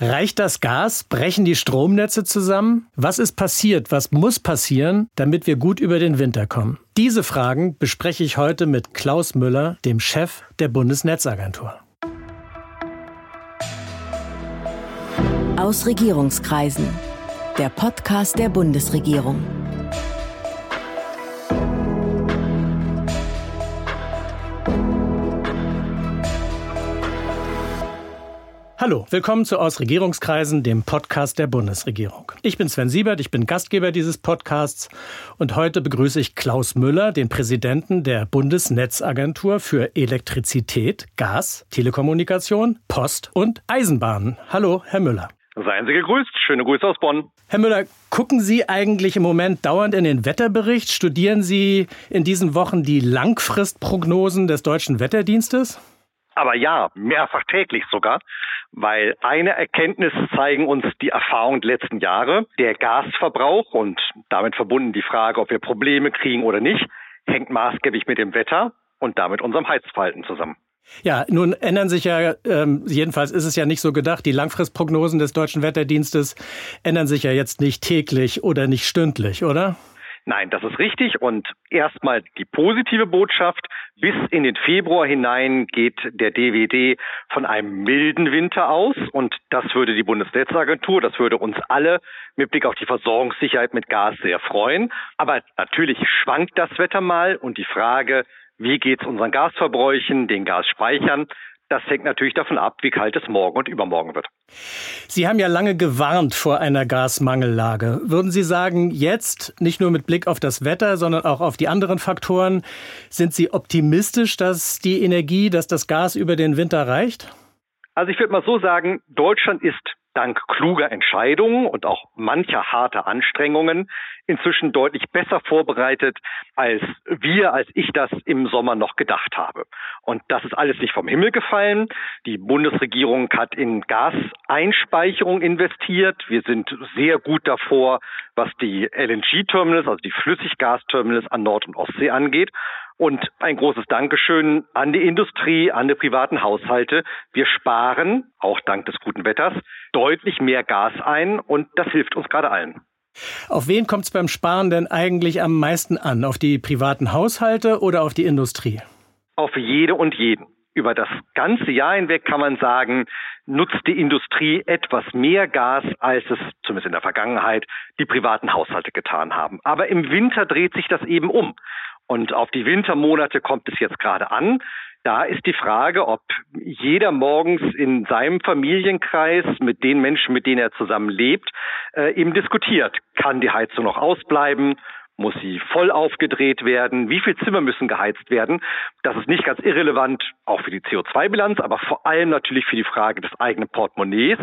Reicht das Gas? Brechen die Stromnetze zusammen? Was ist passiert? Was muss passieren, damit wir gut über den Winter kommen? Diese Fragen bespreche ich heute mit Klaus Müller, dem Chef der Bundesnetzagentur. Aus Regierungskreisen. Der Podcast der Bundesregierung. Hallo, willkommen zu Aus Regierungskreisen, dem Podcast der Bundesregierung. Ich bin Sven Siebert, ich bin Gastgeber dieses Podcasts und heute begrüße ich Klaus Müller, den Präsidenten der Bundesnetzagentur für Elektrizität, Gas, Telekommunikation, Post und Eisenbahnen. Hallo, Herr Müller. Seien Sie gegrüßt. Schöne Grüße aus Bonn. Herr Müller, gucken Sie eigentlich im Moment dauernd in den Wetterbericht? Studieren Sie in diesen Wochen die Langfristprognosen des Deutschen Wetterdienstes? Aber ja, mehrfach täglich sogar, weil eine Erkenntnis zeigen uns die Erfahrungen der letzten Jahre. Der Gasverbrauch und damit verbunden die Frage, ob wir Probleme kriegen oder nicht, hängt maßgeblich mit dem Wetter und damit unserem Heizverhalten zusammen. Ja, nun ändern sich ja, ähm, jedenfalls ist es ja nicht so gedacht, die Langfristprognosen des Deutschen Wetterdienstes ändern sich ja jetzt nicht täglich oder nicht stündlich, oder? Nein, das ist richtig. Und erstmal die positive Botschaft. Bis in den Februar hinein geht der DWD von einem milden Winter aus. Und das würde die Bundesnetzagentur, das würde uns alle mit Blick auf die Versorgungssicherheit mit Gas sehr freuen. Aber natürlich schwankt das Wetter mal und die Frage, wie geht es unseren Gasverbräuchen, den Gasspeichern, das hängt natürlich davon ab, wie kalt es morgen und übermorgen wird. Sie haben ja lange gewarnt vor einer Gasmangellage. Würden Sie sagen, jetzt, nicht nur mit Blick auf das Wetter, sondern auch auf die anderen Faktoren, sind Sie optimistisch, dass die Energie, dass das Gas über den Winter reicht? Also ich würde mal so sagen, Deutschland ist dank kluger Entscheidungen und auch mancher harter Anstrengungen inzwischen deutlich besser vorbereitet, als wir, als ich das im Sommer noch gedacht habe. Und das ist alles nicht vom Himmel gefallen. Die Bundesregierung hat in Gaseinspeicherung investiert. Wir sind sehr gut davor, was die LNG-Terminals, also die Flüssiggasterminals an Nord- und Ostsee angeht. Und ein großes Dankeschön an die Industrie, an die privaten Haushalte. Wir sparen, auch dank des guten Wetters, deutlich mehr Gas ein und das hilft uns gerade allen. Auf wen kommt es beim Sparen denn eigentlich am meisten an? Auf die privaten Haushalte oder auf die Industrie? Auf jede und jeden. Über das ganze Jahr hinweg kann man sagen, nutzt die Industrie etwas mehr Gas, als es zumindest in der Vergangenheit die privaten Haushalte getan haben. Aber im Winter dreht sich das eben um. Und auf die Wintermonate kommt es jetzt gerade an. Da ist die Frage, ob jeder morgens in seinem Familienkreis mit den Menschen, mit denen er zusammen lebt, äh, eben diskutiert. Kann die Heizung noch ausbleiben? Muss sie voll aufgedreht werden? Wie viele Zimmer müssen geheizt werden? Das ist nicht ganz irrelevant, auch für die CO2-Bilanz, aber vor allem natürlich für die Frage des eigenen Portemonnaies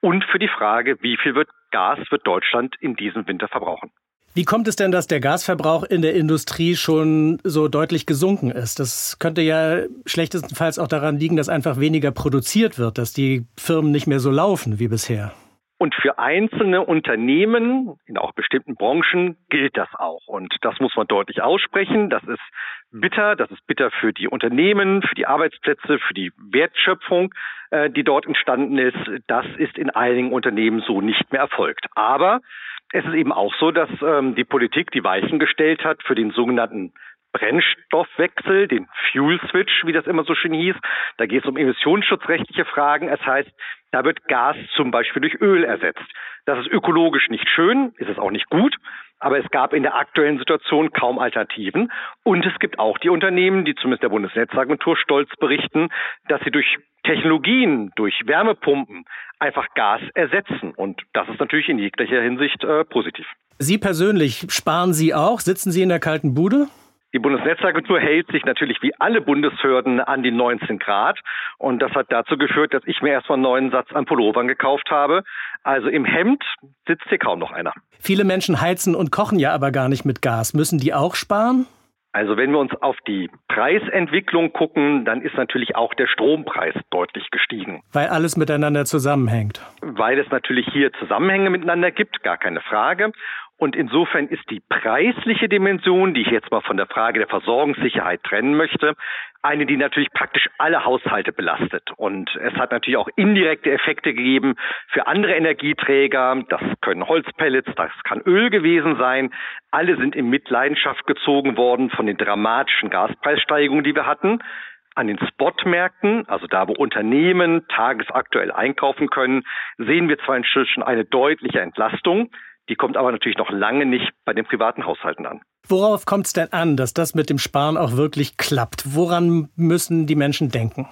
und für die Frage, wie viel wird Gas wird Deutschland in diesem Winter verbrauchen. Wie kommt es denn, dass der Gasverbrauch in der Industrie schon so deutlich gesunken ist? Das könnte ja schlechtestenfalls auch daran liegen, dass einfach weniger produziert wird, dass die Firmen nicht mehr so laufen wie bisher. Und für einzelne Unternehmen in auch bestimmten Branchen gilt das auch. Und das muss man deutlich aussprechen. Das ist bitter. Das ist bitter für die Unternehmen, für die Arbeitsplätze, für die Wertschöpfung, äh, die dort entstanden ist. Das ist in einigen Unternehmen so nicht mehr erfolgt. Aber es ist eben auch so, dass ähm, die Politik die Weichen gestellt hat für den sogenannten Brennstoffwechsel, den Fuel Switch, wie das immer so schön hieß. Da geht es um emissionsschutzrechtliche Fragen. Es heißt, da wird Gas zum Beispiel durch Öl ersetzt. Das ist ökologisch nicht schön, ist es auch nicht gut, aber es gab in der aktuellen Situation kaum Alternativen. Und es gibt auch die Unternehmen, die zumindest der Bundesnetzagentur stolz berichten, dass sie durch Technologien, durch Wärmepumpen einfach Gas ersetzen. Und das ist natürlich in jeglicher Hinsicht äh, positiv. Sie persönlich, sparen Sie auch? Sitzen Sie in der kalten Bude? Die Bundesnetzagentur hält sich natürlich wie alle Bundeshörden an die 19 Grad. Und das hat dazu geführt, dass ich mir erstmal einen neuen Satz an Pullovern gekauft habe. Also im Hemd sitzt hier kaum noch einer. Viele Menschen heizen und kochen ja aber gar nicht mit Gas. Müssen die auch sparen? Also wenn wir uns auf die Preisentwicklung gucken, dann ist natürlich auch der Strompreis deutlich gestiegen. Weil alles miteinander zusammenhängt. Weil es natürlich hier Zusammenhänge miteinander gibt, gar keine Frage. Und insofern ist die preisliche Dimension, die ich jetzt mal von der Frage der Versorgungssicherheit trennen möchte, eine, die natürlich praktisch alle Haushalte belastet. Und es hat natürlich auch indirekte Effekte gegeben für andere Energieträger. Das können Holzpellets, das kann Öl gewesen sein. Alle sind in Mitleidenschaft gezogen worden von den dramatischen Gaspreissteigungen, die wir hatten an den Spotmärkten, also da, wo Unternehmen tagesaktuell einkaufen können, sehen wir zwar inzwischen eine deutliche Entlastung. Die kommt aber natürlich noch lange nicht bei den privaten Haushalten an. Worauf kommt es denn an, dass das mit dem Sparen auch wirklich klappt? Woran müssen die Menschen denken?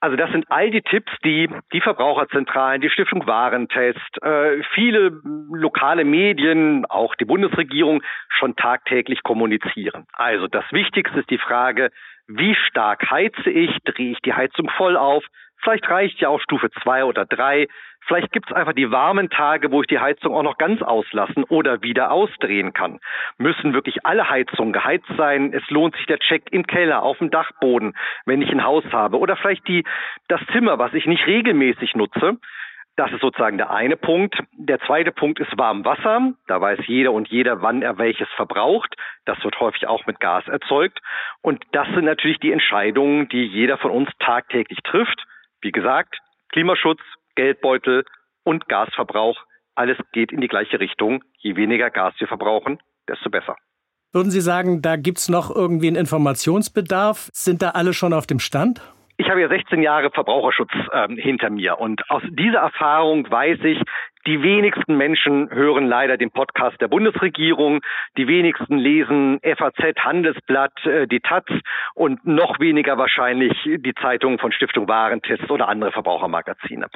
Also das sind all die Tipps, die die Verbraucherzentralen, die Stiftung Warentest, äh, viele lokale Medien, auch die Bundesregierung schon tagtäglich kommunizieren. Also das Wichtigste ist die Frage, wie stark heize ich, drehe ich die Heizung voll auf, vielleicht reicht ja auch Stufe zwei oder drei, Vielleicht gibt es einfach die warmen Tage, wo ich die Heizung auch noch ganz auslassen oder wieder ausdrehen kann. Müssen wirklich alle Heizungen geheizt sein? Es lohnt sich der Check im Keller, auf dem Dachboden, wenn ich ein Haus habe. Oder vielleicht die, das Zimmer, was ich nicht regelmäßig nutze. Das ist sozusagen der eine Punkt. Der zweite Punkt ist Warmwasser. Da weiß jeder und jeder, wann er welches verbraucht. Das wird häufig auch mit Gas erzeugt. Und das sind natürlich die Entscheidungen, die jeder von uns tagtäglich trifft. Wie gesagt, Klimaschutz, Geldbeutel und Gasverbrauch, alles geht in die gleiche Richtung. Je weniger Gas wir verbrauchen, desto besser. Würden Sie sagen, da gibt es noch irgendwie einen Informationsbedarf? Sind da alle schon auf dem Stand? Ich habe ja 16 Jahre Verbraucherschutz ähm, hinter mir und aus dieser Erfahrung weiß ich, die wenigsten Menschen hören leider den Podcast der Bundesregierung. Die wenigsten lesen FAZ, Handelsblatt, äh, die Taz und noch weniger wahrscheinlich die Zeitungen von Stiftung Warentest oder andere Verbrauchermagazine.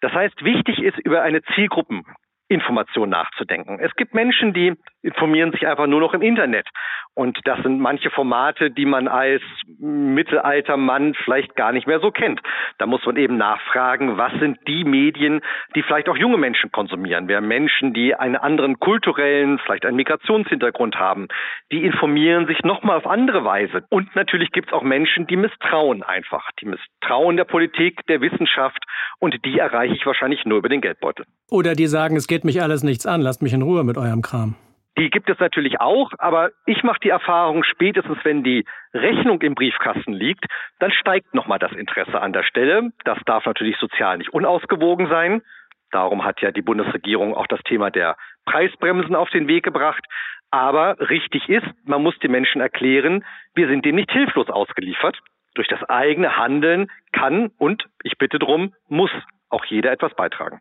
Das heißt, wichtig ist, über eine Zielgruppen Information nachzudenken. Es gibt Menschen, die informieren sich einfach nur noch im Internet. Und das sind manche Formate, die man als mittelalter Mann vielleicht gar nicht mehr so kennt. Da muss man eben nachfragen, was sind die Medien, die vielleicht auch junge Menschen konsumieren. Wer Menschen, die einen anderen kulturellen, vielleicht einen Migrationshintergrund haben, die informieren sich nochmal auf andere Weise. Und natürlich gibt es auch Menschen, die misstrauen einfach. Die misstrauen der Politik, der Wissenschaft und die erreiche ich wahrscheinlich nur über den Geldbeutel. Oder die sagen, es geht mich alles nichts an, lasst mich in Ruhe mit eurem Kram. Die gibt es natürlich auch, aber ich mache die Erfahrung, spätestens wenn die Rechnung im Briefkasten liegt, dann steigt nochmal das Interesse an der Stelle. Das darf natürlich sozial nicht unausgewogen sein. Darum hat ja die Bundesregierung auch das Thema der Preisbremsen auf den Weg gebracht. Aber richtig ist, man muss den Menschen erklären, wir sind dem nicht hilflos ausgeliefert. Durch das eigene Handeln kann und ich bitte drum, muss auch jeder etwas beitragen.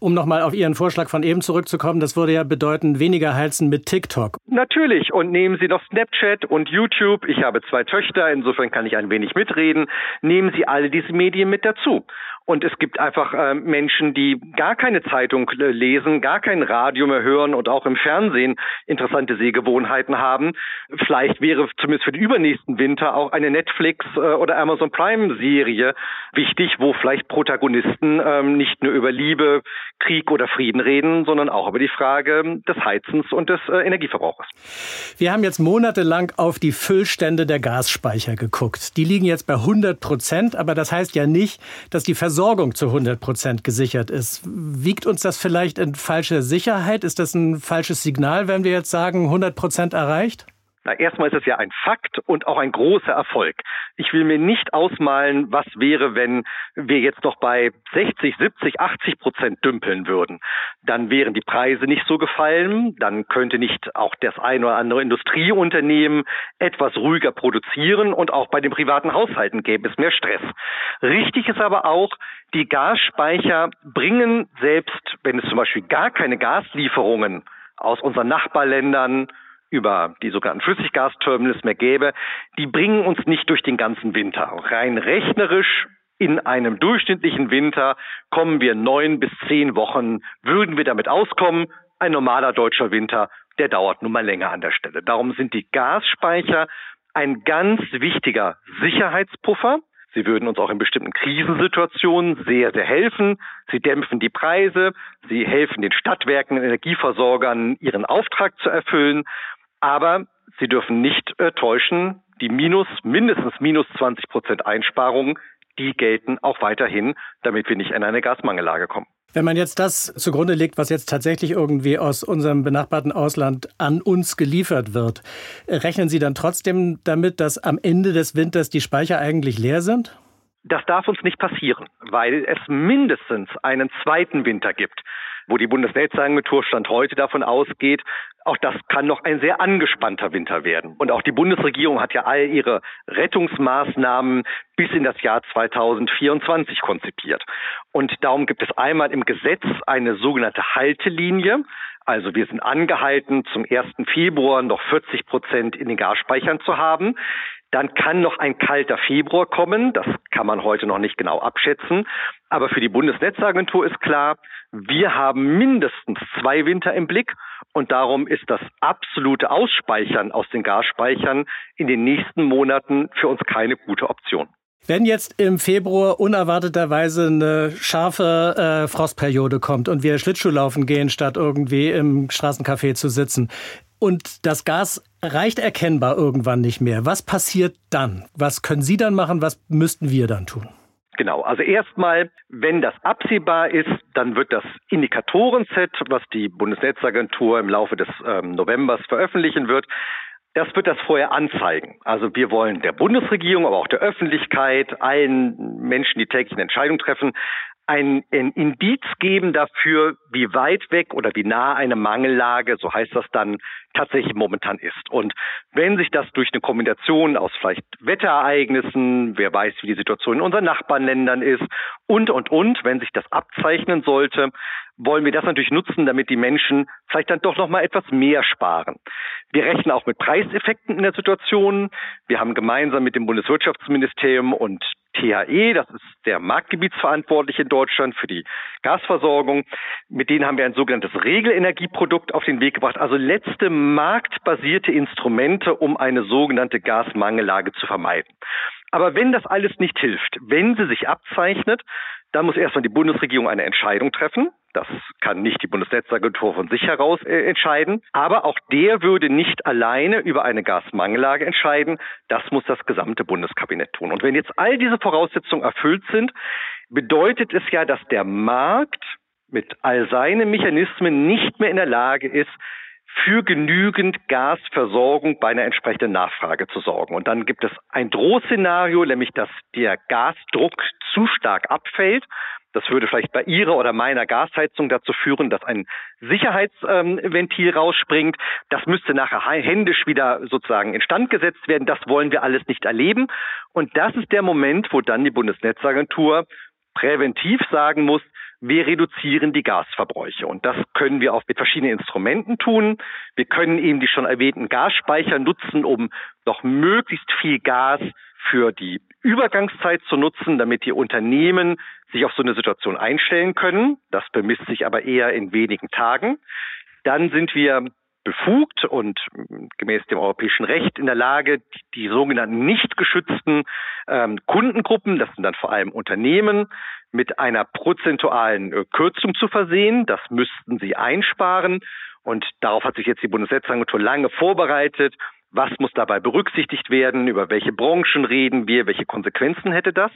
Um nochmal auf Ihren Vorschlag von eben zurückzukommen, das würde ja bedeuten, weniger heizen mit TikTok. Natürlich. Und nehmen Sie noch Snapchat und YouTube. Ich habe zwei Töchter, insofern kann ich ein wenig mitreden. Nehmen Sie alle diese Medien mit dazu. Und es gibt einfach äh, Menschen, die gar keine Zeitung äh, lesen, gar kein Radio mehr hören und auch im Fernsehen interessante Sehgewohnheiten haben. Vielleicht wäre zumindest für den übernächsten Winter auch eine Netflix äh, oder Amazon Prime Serie wichtig, wo vielleicht Protagonisten ähm, nicht nur über Liebe, Krieg oder Frieden reden, sondern auch über die Frage des Heizens und des äh, Energieverbrauchs. Wir haben jetzt monatelang auf die Füllstände der Gasspeicher geguckt. Die liegen jetzt bei 100 Prozent, aber das heißt ja nicht, dass die Versorgung zu 100 Prozent gesichert ist. Wiegt uns das vielleicht in falsche Sicherheit? Ist das ein falsches Signal, wenn wir jetzt sagen, 100 Prozent erreicht? Na, erstmal ist es ja ein Fakt und auch ein großer Erfolg. Ich will mir nicht ausmalen, was wäre, wenn wir jetzt noch bei 60, 70, 80 Prozent dümpeln würden. Dann wären die Preise nicht so gefallen, dann könnte nicht auch das ein oder andere Industrieunternehmen etwas ruhiger produzieren und auch bei den privaten Haushalten gäbe es mehr Stress. Richtig ist aber auch, die Gasspeicher bringen selbst, wenn es zum Beispiel gar keine Gaslieferungen aus unseren Nachbarländern über die sogenannten Flüssiggasterminals mehr gäbe, die bringen uns nicht durch den ganzen Winter. Rein rechnerisch in einem durchschnittlichen Winter kommen wir neun bis zehn Wochen, würden wir damit auskommen. Ein normaler deutscher Winter, der dauert nun mal länger an der Stelle. Darum sind die Gasspeicher ein ganz wichtiger Sicherheitspuffer. Sie würden uns auch in bestimmten Krisensituationen sehr, sehr helfen. Sie dämpfen die Preise. Sie helfen den Stadtwerken, Energieversorgern, ihren Auftrag zu erfüllen. Aber Sie dürfen nicht äh, täuschen, die minus, mindestens minus 20 Prozent Einsparungen, die gelten auch weiterhin, damit wir nicht in eine Gasmangellage kommen. Wenn man jetzt das zugrunde legt, was jetzt tatsächlich irgendwie aus unserem benachbarten Ausland an uns geliefert wird, rechnen Sie dann trotzdem damit, dass am Ende des Winters die Speicher eigentlich leer sind? Das darf uns nicht passieren, weil es mindestens einen zweiten Winter gibt wo die Bundesnetzagentur Stand heute davon ausgeht, auch das kann noch ein sehr angespannter Winter werden. Und auch die Bundesregierung hat ja all ihre Rettungsmaßnahmen bis in das Jahr 2024 konzipiert. Und darum gibt es einmal im Gesetz eine sogenannte Haltelinie. Also wir sind angehalten, zum 1. Februar noch 40 Prozent in den Gasspeichern zu haben. Dann kann noch ein kalter Februar kommen. Das kann man heute noch nicht genau abschätzen. Aber für die Bundesnetzagentur ist klar, wir haben mindestens zwei Winter im Blick und darum ist das absolute Ausspeichern aus den Gasspeichern in den nächsten Monaten für uns keine gute Option. Wenn jetzt im Februar unerwarteterweise eine scharfe äh, Frostperiode kommt und wir Schlittschuhlaufen gehen, statt irgendwie im Straßencafé zu sitzen, und das Gas reicht erkennbar irgendwann nicht mehr. Was passiert dann? Was können Sie dann machen? Was müssten wir dann tun? Genau, also erstmal, wenn das absehbar ist, dann wird das Indikatorenset, was die Bundesnetzagentur im Laufe des ähm, Novembers veröffentlichen wird, das wird das vorher anzeigen. Also wir wollen der Bundesregierung, aber auch der Öffentlichkeit, allen Menschen, die täglich eine Entscheidung treffen, ein, ein Indiz geben dafür, wie weit weg oder wie nah eine Mangellage, so heißt das dann, tatsächlich momentan ist. Und wenn sich das durch eine Kombination aus vielleicht Wetterereignissen, wer weiß, wie die Situation in unseren Nachbarländern ist und, und, und, wenn sich das abzeichnen sollte, wollen wir das natürlich nutzen, damit die Menschen vielleicht dann doch noch mal etwas mehr sparen. Wir rechnen auch mit Preiseffekten in der Situation. Wir haben gemeinsam mit dem Bundeswirtschaftsministerium und THE, das ist der Marktgebietsverantwortliche in Deutschland für die Gasversorgung, mit denen haben wir ein sogenanntes Regelenergieprodukt auf den Weg gebracht, also letzte marktbasierte Instrumente, um eine sogenannte Gasmangellage zu vermeiden. Aber wenn das alles nicht hilft, wenn sie sich abzeichnet, dann muss erstmal die Bundesregierung eine Entscheidung treffen. Das kann nicht die Bundesnetzagentur von sich heraus äh, entscheiden. Aber auch der würde nicht alleine über eine Gasmangellage entscheiden. Das muss das gesamte Bundeskabinett tun. Und wenn jetzt all diese Voraussetzungen erfüllt sind, bedeutet es ja, dass der Markt mit all seinen Mechanismen nicht mehr in der Lage ist, für genügend Gasversorgung bei einer entsprechenden Nachfrage zu sorgen. Und dann gibt es ein Drohszenario, nämlich dass der Gasdruck zu stark abfällt. Das würde vielleicht bei Ihrer oder meiner Gasheizung dazu führen, dass ein Sicherheitsventil rausspringt. Das müsste nachher händisch wieder sozusagen instand gesetzt werden. Das wollen wir alles nicht erleben. Und das ist der Moment, wo dann die Bundesnetzagentur präventiv sagen muss, wir reduzieren die Gasverbräuche. Und das können wir auch mit verschiedenen Instrumenten tun. Wir können eben die schon erwähnten Gasspeicher nutzen, um noch möglichst viel Gas für die Übergangszeit zu nutzen, damit die Unternehmen sich auf so eine Situation einstellen können. Das bemisst sich aber eher in wenigen Tagen. Dann sind wir befugt und gemäß dem europäischen Recht in der Lage, die, sogenannten nicht geschützten ähm, Kundengruppen, das sind dann vor allem Unternehmen, mit einer prozentualen äh, Kürzung zu versehen. Das müssten sie einsparen. Und darauf hat sich jetzt die Bundesnetzagentur lange vorbereitet. Was muss dabei berücksichtigt werden? Über welche Branchen reden wir? Welche Konsequenzen hätte das?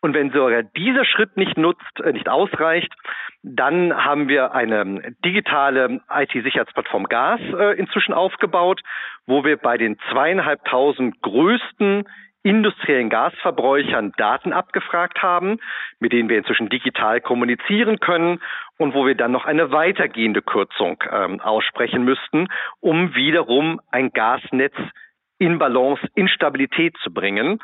Und wenn sogar dieser Schritt nicht nutzt, äh, nicht ausreicht, dann haben wir eine digitale IT-Sicherheitsplattform Gas äh, inzwischen aufgebaut, wo wir bei den zweieinhalbtausend größten industriellen Gasverbräuchern Daten abgefragt haben, mit denen wir inzwischen digital kommunizieren können und wo wir dann noch eine weitergehende Kürzung ähm, aussprechen müssten, um wiederum ein Gasnetz in Balance, in Stabilität zu bringen.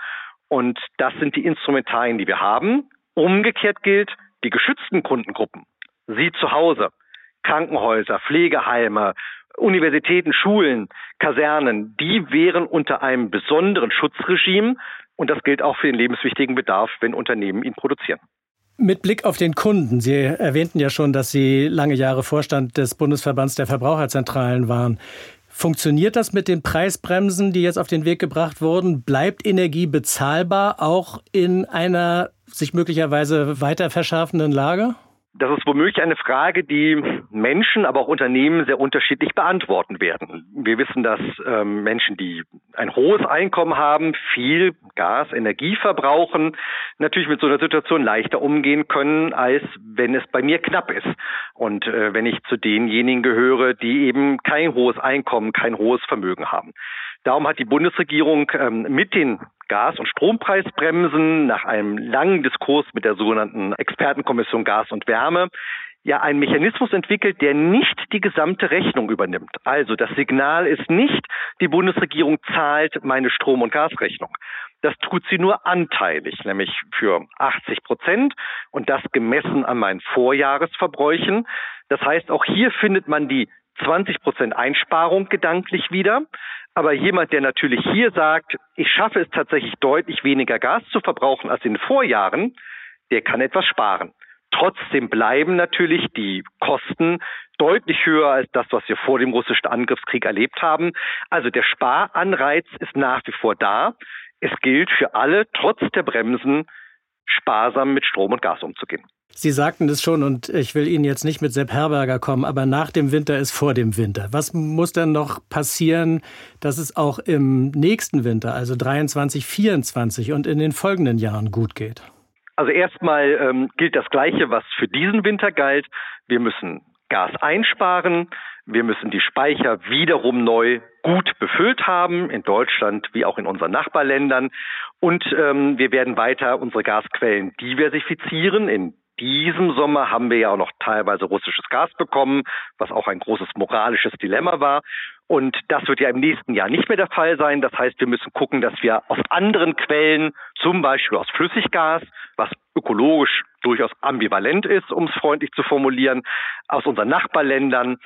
Und das sind die Instrumentarien, die wir haben. Umgekehrt gilt, die geschützten Kundengruppen, Sie zu Hause, Krankenhäuser, Pflegeheime, Universitäten, Schulen, Kasernen, die wären unter einem besonderen Schutzregime. Und das gilt auch für den lebenswichtigen Bedarf, wenn Unternehmen ihn produzieren. Mit Blick auf den Kunden, Sie erwähnten ja schon, dass Sie lange Jahre Vorstand des Bundesverbands der Verbraucherzentralen waren. Funktioniert das mit den Preisbremsen, die jetzt auf den Weg gebracht wurden? Bleibt Energie bezahlbar, auch in einer sich möglicherweise weiter verschärfenden Lage? Das ist womöglich eine Frage, die Menschen, aber auch Unternehmen sehr unterschiedlich beantworten werden. Wir wissen, dass ähm, Menschen, die ein hohes Einkommen haben, viel Gas, Energie verbrauchen, natürlich mit so einer Situation leichter umgehen können, als wenn es bei mir knapp ist. Und äh, wenn ich zu denjenigen gehöre, die eben kein hohes Einkommen, kein hohes Vermögen haben. Darum hat die Bundesregierung ähm, mit den Gas- und Strompreisbremsen nach einem langen Diskurs mit der sogenannten Expertenkommission Gas und Wärme ja einen Mechanismus entwickelt, der nicht die gesamte Rechnung übernimmt. Also das Signal ist nicht, die Bundesregierung zahlt meine Strom- und Gasrechnung. Das tut sie nur anteilig, nämlich für 80 Prozent und das gemessen an meinen Vorjahresverbräuchen. Das heißt, auch hier findet man die 20 Prozent Einsparung gedanklich wieder. Aber jemand, der natürlich hier sagt, ich schaffe es tatsächlich deutlich weniger Gas zu verbrauchen als in den Vorjahren, der kann etwas sparen. Trotzdem bleiben natürlich die Kosten deutlich höher als das, was wir vor dem russischen Angriffskrieg erlebt haben. Also der Sparanreiz ist nach wie vor da. Es gilt für alle, trotz der Bremsen, sparsam mit Strom und Gas umzugehen. Sie sagten es schon und ich will Ihnen jetzt nicht mit Sepp Herberger kommen, aber nach dem Winter ist vor dem Winter. Was muss denn noch passieren, dass es auch im nächsten Winter, also 23, 24 und in den folgenden Jahren gut geht? Also erstmal ähm, gilt das Gleiche, was für diesen Winter galt. Wir müssen Gas einsparen. Wir müssen die Speicher wiederum neu gut befüllt haben, in Deutschland wie auch in unseren Nachbarländern. Und ähm, wir werden weiter unsere Gasquellen diversifizieren in diesem Sommer haben wir ja auch noch teilweise russisches Gas bekommen, was auch ein großes moralisches Dilemma war. Und das wird ja im nächsten Jahr nicht mehr der Fall sein. Das heißt, wir müssen gucken, dass wir aus anderen Quellen, zum Beispiel aus Flüssiggas, was ökologisch durchaus ambivalent ist, um es freundlich zu formulieren, aus unseren Nachbarländern,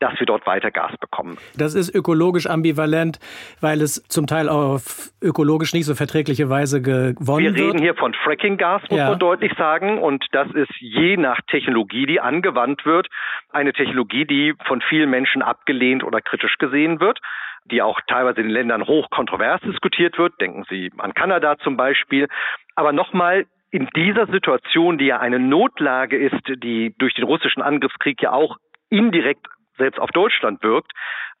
dass wir dort weiter Gas bekommen. Das ist ökologisch ambivalent, weil es zum Teil auf ökologisch nicht so verträgliche Weise gewonnen wird. Wir reden hier von Fracking-Gas, muss ja. man deutlich sagen. Und das ist je nach Technologie, die angewandt wird, eine Technologie, die von vielen Menschen abgelehnt oder kritisch gesehen wird die auch teilweise in den Ländern hoch kontrovers diskutiert wird. Denken Sie an Kanada zum Beispiel. Aber nochmal, in dieser Situation, die ja eine Notlage ist, die durch den russischen Angriffskrieg ja auch indirekt selbst auf Deutschland wirkt,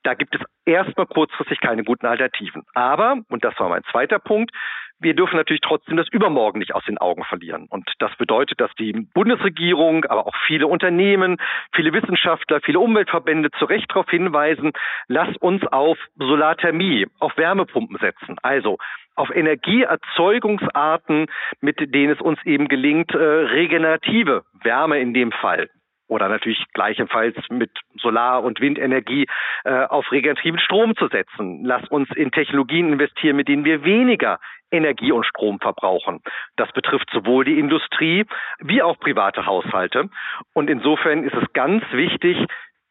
da gibt es erstmal kurzfristig keine guten Alternativen. Aber, und das war mein zweiter Punkt, wir dürfen natürlich trotzdem das Übermorgen nicht aus den Augen verlieren. Und das bedeutet, dass die Bundesregierung, aber auch viele Unternehmen, viele Wissenschaftler, viele Umweltverbände zu Recht darauf hinweisen, lass uns auf Solarthermie, auf Wärmepumpen setzen. Also auf Energieerzeugungsarten, mit denen es uns eben gelingt, äh, regenerative Wärme in dem Fall oder natürlich gleichfalls mit Solar- und Windenergie äh, auf regenerativen Strom zu setzen. Lass uns in Technologien investieren, mit denen wir weniger Energie und Strom verbrauchen. Das betrifft sowohl die Industrie wie auch private Haushalte. Und insofern ist es ganz wichtig,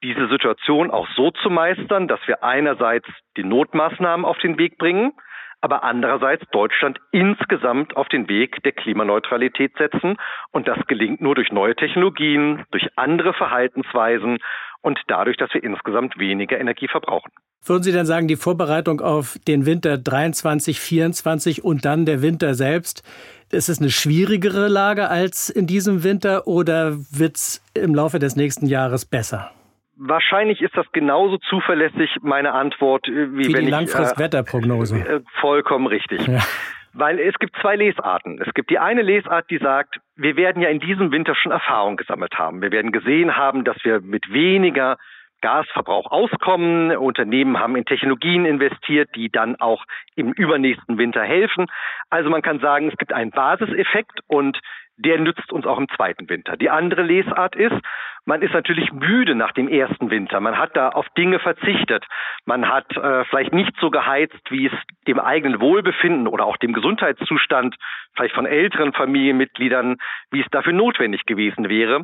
diese Situation auch so zu meistern, dass wir einerseits die Notmaßnahmen auf den Weg bringen, aber andererseits Deutschland insgesamt auf den Weg der Klimaneutralität setzen. Und das gelingt nur durch neue Technologien, durch andere Verhaltensweisen und dadurch, dass wir insgesamt weniger Energie verbrauchen. Würden Sie denn sagen, die Vorbereitung auf den Winter 23, 24 und dann der Winter selbst, ist es eine schwierigere Lage als in diesem Winter oder wird es im Laufe des nächsten Jahres besser? Wahrscheinlich ist das genauso zuverlässig meine Antwort, äh, wie, wie wenn die Langfristwetterprognose. Äh, vollkommen richtig. Ja. Weil es gibt zwei Lesarten. Es gibt die eine Lesart, die sagt, wir werden ja in diesem Winter schon Erfahrung gesammelt haben. Wir werden gesehen haben, dass wir mit weniger Gasverbrauch auskommen. Unternehmen haben in Technologien investiert, die dann auch im übernächsten Winter helfen. Also man kann sagen, es gibt einen Basiseffekt und der nützt uns auch im zweiten Winter. Die andere Lesart ist, man ist natürlich müde nach dem ersten Winter. Man hat da auf Dinge verzichtet. Man hat äh, vielleicht nicht so geheizt, wie es dem eigenen Wohlbefinden oder auch dem Gesundheitszustand vielleicht von älteren Familienmitgliedern, wie es dafür notwendig gewesen wäre.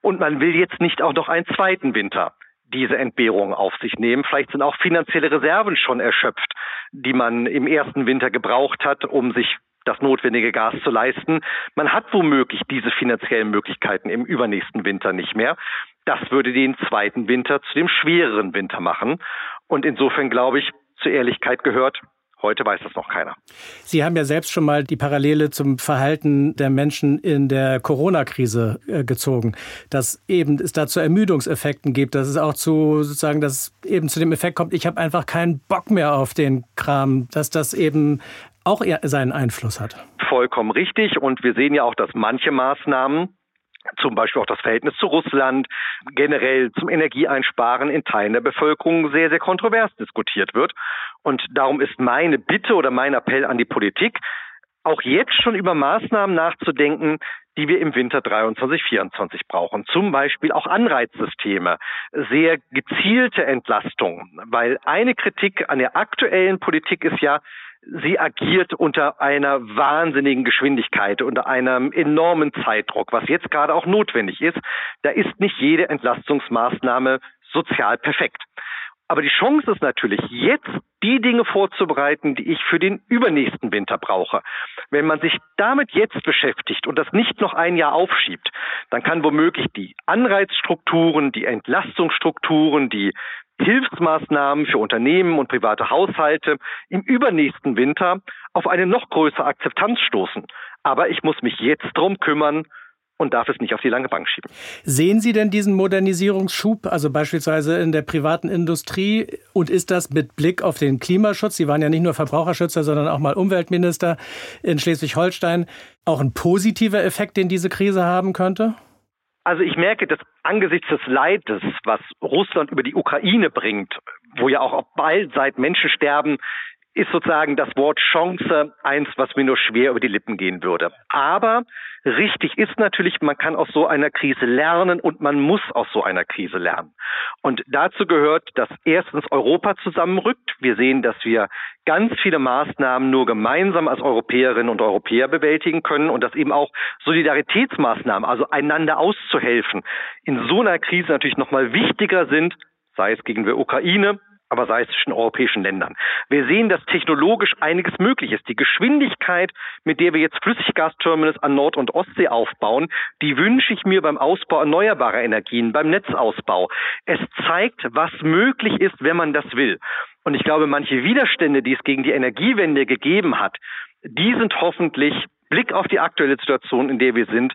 Und man will jetzt nicht auch noch einen zweiten Winter diese Entbehrung auf sich nehmen. Vielleicht sind auch finanzielle Reserven schon erschöpft, die man im ersten Winter gebraucht hat, um sich das notwendige Gas zu leisten. Man hat womöglich diese finanziellen Möglichkeiten im übernächsten Winter nicht mehr. Das würde den zweiten Winter zu dem schwereren Winter machen. Und insofern glaube ich, zur Ehrlichkeit gehört, Heute weiß das noch keiner. Sie haben ja selbst schon mal die Parallele zum Verhalten der Menschen in der Corona-Krise äh, gezogen, dass eben es da zu Ermüdungseffekten gibt, dass es auch zu sozusagen, dass eben zu dem Effekt kommt, ich habe einfach keinen Bock mehr auf den Kram, dass das eben auch seinen Einfluss hat. Vollkommen richtig. Und wir sehen ja auch, dass manche Maßnahmen zum Beispiel auch das Verhältnis zu Russland, generell zum Energieeinsparen in Teilen der Bevölkerung sehr, sehr kontrovers diskutiert wird. Und darum ist meine Bitte oder mein Appell an die Politik, auch jetzt schon über Maßnahmen nachzudenken, die wir im Winter 23, 24 brauchen. Zum Beispiel auch Anreizsysteme, sehr gezielte Entlastung. Weil eine Kritik an der aktuellen Politik ist ja, sie agiert unter einer wahnsinnigen Geschwindigkeit, unter einem enormen Zeitdruck, was jetzt gerade auch notwendig ist. Da ist nicht jede Entlastungsmaßnahme sozial perfekt. Aber die Chance ist natürlich, jetzt die Dinge vorzubereiten, die ich für den übernächsten Winter brauche. Wenn man sich damit jetzt beschäftigt und das nicht noch ein Jahr aufschiebt, dann kann womöglich die Anreizstrukturen, die Entlastungsstrukturen, die Hilfsmaßnahmen für Unternehmen und private Haushalte im übernächsten Winter auf eine noch größere Akzeptanz stoßen. Aber ich muss mich jetzt drum kümmern, und darf es nicht auf die lange Bank schieben. Sehen Sie denn diesen Modernisierungsschub, also beispielsweise in der privaten Industrie? Und ist das mit Blick auf den Klimaschutz, Sie waren ja nicht nur Verbraucherschützer, sondern auch mal Umweltminister in Schleswig-Holstein, auch ein positiver Effekt, den diese Krise haben könnte? Also ich merke, dass angesichts des Leides, was Russland über die Ukraine bringt, wo ja auch bald seit Menschen sterben, ist sozusagen das Wort Chance eins, was mir nur schwer über die Lippen gehen würde. Aber richtig ist natürlich, man kann aus so einer Krise lernen und man muss aus so einer Krise lernen. Und dazu gehört, dass erstens Europa zusammenrückt. Wir sehen, dass wir ganz viele Maßnahmen nur gemeinsam als Europäerinnen und Europäer bewältigen können und dass eben auch Solidaritätsmaßnahmen, also einander auszuhelfen, in so einer Krise natürlich nochmal wichtiger sind, sei es gegen die Ukraine, aber sei es zwischen europäischen Ländern. Wir sehen, dass technologisch einiges möglich ist. Die Geschwindigkeit, mit der wir jetzt Flüssiggasterminals an Nord- und Ostsee aufbauen, die wünsche ich mir beim Ausbau erneuerbarer Energien, beim Netzausbau. Es zeigt, was möglich ist, wenn man das will. Und ich glaube, manche Widerstände, die es gegen die Energiewende gegeben hat, die sind hoffentlich Blick auf die aktuelle Situation, in der wir sind,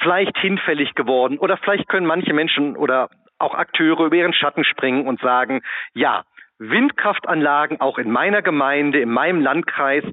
vielleicht hinfällig geworden oder vielleicht können manche Menschen oder auch Akteure über ihren Schatten springen und sagen, ja, Windkraftanlagen auch in meiner Gemeinde, in meinem Landkreis,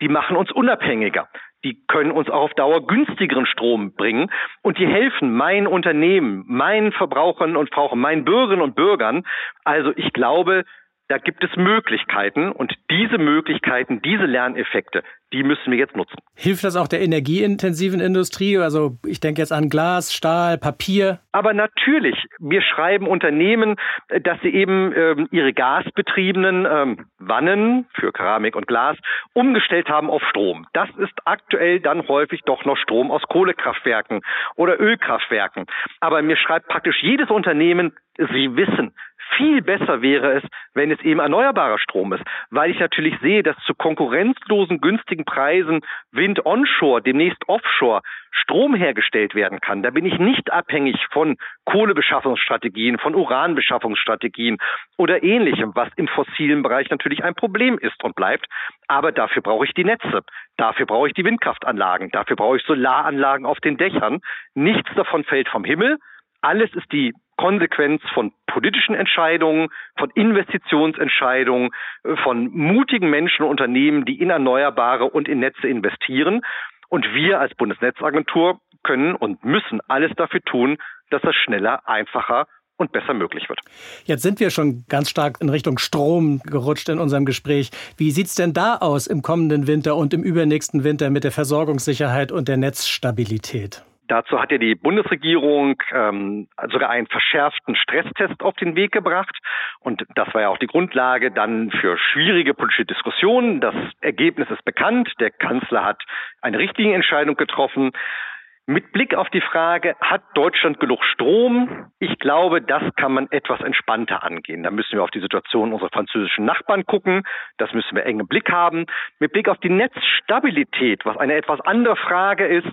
die machen uns unabhängiger. Die können uns auch auf Dauer günstigeren Strom bringen und die helfen meinen Unternehmen, meinen Verbrauchern und Verbrauchern, meinen Bürgerinnen und Bürgern. Also ich glaube, da gibt es Möglichkeiten und diese Möglichkeiten, diese Lerneffekte, die müssen wir jetzt nutzen. Hilft das auch der energieintensiven Industrie? Also ich denke jetzt an Glas, Stahl, Papier. Aber natürlich, wir schreiben Unternehmen, dass sie eben ähm, ihre gasbetriebenen ähm, Wannen für Keramik und Glas umgestellt haben auf Strom. Das ist aktuell dann häufig doch noch Strom aus Kohlekraftwerken oder Ölkraftwerken. Aber mir schreibt praktisch jedes Unternehmen, sie wissen, viel besser wäre es, wenn es eben erneuerbarer Strom ist, weil ich natürlich sehe, dass zu konkurrenzlosen, günstigen Preisen Wind onshore, demnächst offshore Strom hergestellt werden kann. Da bin ich nicht abhängig von Kohlebeschaffungsstrategien, von Uranbeschaffungsstrategien oder ähnlichem, was im fossilen Bereich natürlich ein Problem ist und bleibt. Aber dafür brauche ich die Netze. Dafür brauche ich die Windkraftanlagen. Dafür brauche ich Solaranlagen auf den Dächern. Nichts davon fällt vom Himmel. Alles ist die Konsequenz von politischen Entscheidungen, von Investitionsentscheidungen, äh, von mutigen Menschen und Unternehmen, die in Erneuerbare und in Netze investieren. Und wir als Bundesnetzagentur können und müssen alles dafür tun, dass das schneller, einfacher und besser möglich wird. Jetzt sind wir schon ganz stark in Richtung Strom gerutscht in unserem Gespräch. Wie sieht es denn da aus im kommenden Winter und im übernächsten Winter mit der Versorgungssicherheit und der Netzstabilität? Dazu hat ja die Bundesregierung ähm, sogar einen verschärften Stresstest auf den Weg gebracht. Und das war ja auch die Grundlage dann für schwierige politische Diskussionen. Das Ergebnis ist bekannt. Der Kanzler hat eine richtige Entscheidung getroffen. Mit Blick auf die Frage, hat Deutschland genug Strom? Ich glaube, das kann man etwas entspannter angehen. Da müssen wir auf die Situation unserer französischen Nachbarn gucken. Das müssen wir eng im Blick haben. Mit Blick auf die Netzstabilität, was eine etwas andere Frage ist,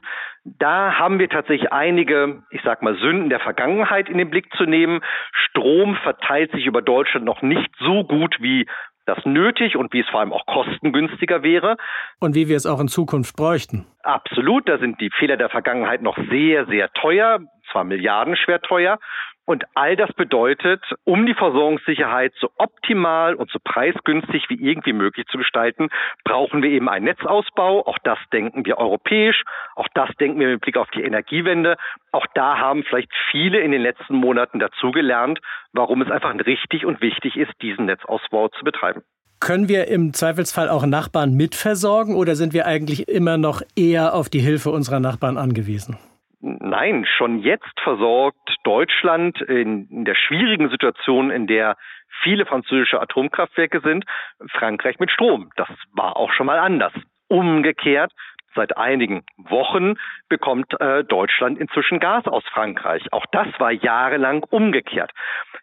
da haben wir tatsächlich einige, ich sag mal, Sünden der Vergangenheit in den Blick zu nehmen. Strom verteilt sich über Deutschland noch nicht so gut wie das nötig und wie es vor allem auch kostengünstiger wäre. Und wie wir es auch in Zukunft bräuchten. Absolut, da sind die Fehler der Vergangenheit noch sehr, sehr teuer, zwar milliardenschwer teuer. Und all das bedeutet, um die Versorgungssicherheit so optimal und so preisgünstig wie irgendwie möglich zu gestalten, brauchen wir eben einen Netzausbau. Auch das denken wir europäisch. Auch das denken wir mit Blick auf die Energiewende. Auch da haben vielleicht viele in den letzten Monaten dazugelernt, warum es einfach richtig und wichtig ist, diesen Netzausbau zu betreiben. Können wir im Zweifelsfall auch Nachbarn mitversorgen oder sind wir eigentlich immer noch eher auf die Hilfe unserer Nachbarn angewiesen? Nein, schon jetzt versorgt Deutschland in, in, der schwierigen Situation, in der viele französische Atomkraftwerke sind, Frankreich mit Strom. Das war auch schon mal anders. Umgekehrt Seit einigen Wochen bekommt äh, Deutschland inzwischen Gas aus Frankreich. Auch das war jahrelang umgekehrt.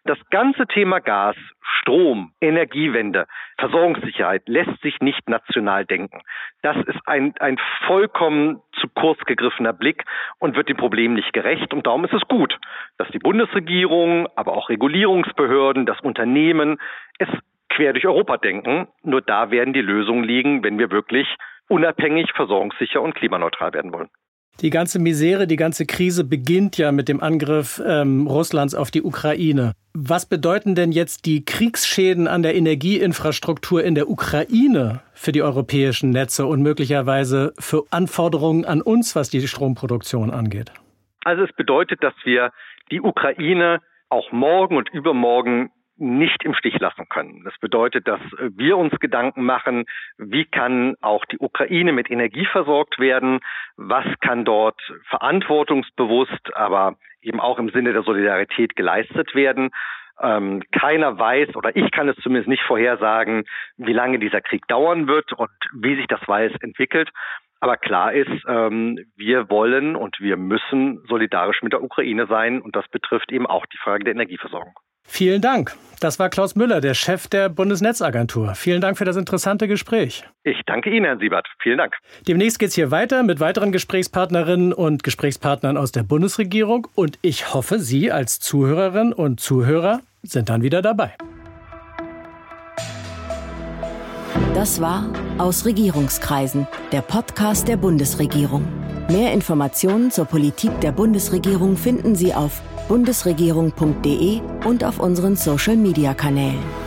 Das ganze Thema Gas, Strom, Energiewende, Versorgungssicherheit lässt sich nicht national denken. Das ist ein, ein vollkommen kurz gegriffener Blick und wird dem Problem nicht gerecht. Und darum ist es gut, dass die Bundesregierung, aber auch Regulierungsbehörden, das Unternehmen es quer durch Europa denken. Nur da werden die Lösungen liegen, wenn wir wirklich unabhängig, versorgungssicher und klimaneutral werden wollen. Die ganze Misere, die ganze Krise beginnt ja mit dem Angriff ähm, Russlands auf die Ukraine. Was bedeuten denn jetzt die Kriegsschäden an der Energieinfrastruktur in der Ukraine für die europäischen Netze und möglicherweise für Anforderungen an uns, was die Stromproduktion angeht? Also es bedeutet, dass wir die Ukraine auch morgen und übermorgen nicht im Stich lassen können. Das bedeutet, dass wir uns Gedanken machen, wie kann auch die Ukraine mit Energie versorgt werden, was kann dort verantwortungsbewusst, aber eben auch im Sinne der Solidarität geleistet werden. Ähm, keiner weiß oder ich kann es zumindest nicht vorhersagen, wie lange dieser Krieg dauern wird und wie sich das Weiß entwickelt. Aber klar ist, ähm, wir wollen und wir müssen solidarisch mit der Ukraine sein und das betrifft eben auch die Frage der Energieversorgung. Vielen Dank. Das war Klaus Müller, der Chef der Bundesnetzagentur. Vielen Dank für das interessante Gespräch. Ich danke Ihnen, Herr Siebert. Vielen Dank. Demnächst geht es hier weiter mit weiteren Gesprächspartnerinnen und Gesprächspartnern aus der Bundesregierung. Und ich hoffe, Sie als Zuhörerinnen und Zuhörer sind dann wieder dabei. Das war Aus Regierungskreisen, der Podcast der Bundesregierung. Mehr Informationen zur Politik der Bundesregierung finden Sie auf bundesregierung.de und auf unseren Social-Media-Kanälen.